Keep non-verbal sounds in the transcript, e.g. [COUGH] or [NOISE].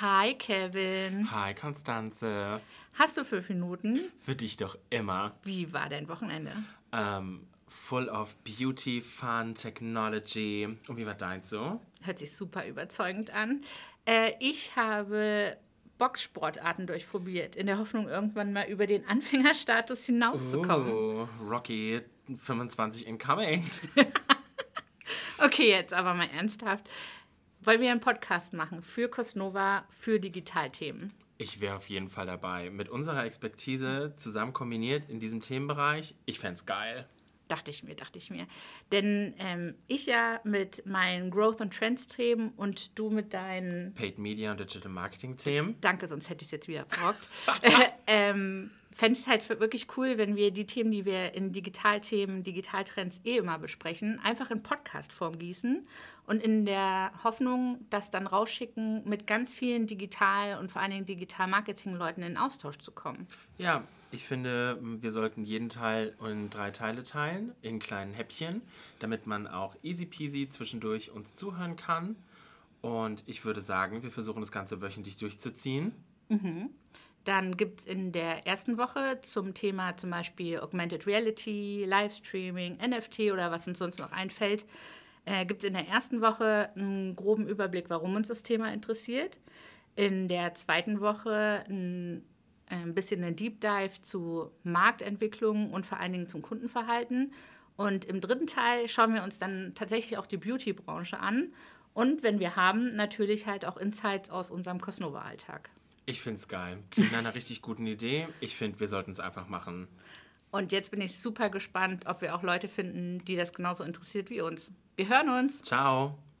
Hi Kevin. Hi Konstanze. Hast du fünf Minuten? Für dich doch immer. Wie war dein Wochenende? Ähm, full of Beauty, Fun, Technology. Und wie war deins so? Hört sich super überzeugend an. Äh, ich habe Boxsportarten durchprobiert, in der Hoffnung, irgendwann mal über den Anfängerstatus hinauszukommen. Oh, Rocky 25 incoming. [LAUGHS] Okay, jetzt aber mal ernsthaft. Wollen wir einen Podcast machen für Cosnova, für Digitalthemen? Ich wäre auf jeden Fall dabei. Mit unserer Expertise zusammen kombiniert in diesem Themenbereich. Ich fände geil. Dachte ich mir, dachte ich mir. Denn ähm, ich ja mit meinen Growth- und Trends-Themen und du mit deinen. Paid Media und Digital Marketing Themen. Danke, sonst hätte ich es jetzt wieder verrockt. [LAUGHS] äh, ähm, Fände ich es halt wirklich cool, wenn wir die Themen, die wir in Digitalthemen, Digitaltrends eh immer besprechen, einfach in Podcast-Form gießen und in der Hoffnung, das dann rausschicken, mit ganz vielen Digital- und vor allen Dingen Digital-Marketing-Leuten in Austausch zu kommen. Ja, ich finde, wir sollten jeden Teil in drei Teile teilen, in kleinen Häppchen, damit man auch easy peasy zwischendurch uns zuhören kann. Und ich würde sagen, wir versuchen das Ganze wöchentlich durchzuziehen. Dann gibt es in der ersten Woche zum Thema zum Beispiel Augmented Reality, Livestreaming, NFT oder was uns sonst noch einfällt, äh, gibt es in der ersten Woche einen groben Überblick, warum uns das Thema interessiert. In der zweiten Woche ein, ein bisschen einen Deep Dive zu Marktentwicklung und vor allen Dingen zum Kundenverhalten. Und im dritten Teil schauen wir uns dann tatsächlich auch die Beauty-Branche an. Und wenn wir haben, natürlich halt auch Insights aus unserem Cosnova-Alltag. Ich finde es geil. Klingt nach einer richtig guten Idee. Ich finde, wir sollten es einfach machen. Und jetzt bin ich super gespannt, ob wir auch Leute finden, die das genauso interessiert wie uns. Wir hören uns. Ciao.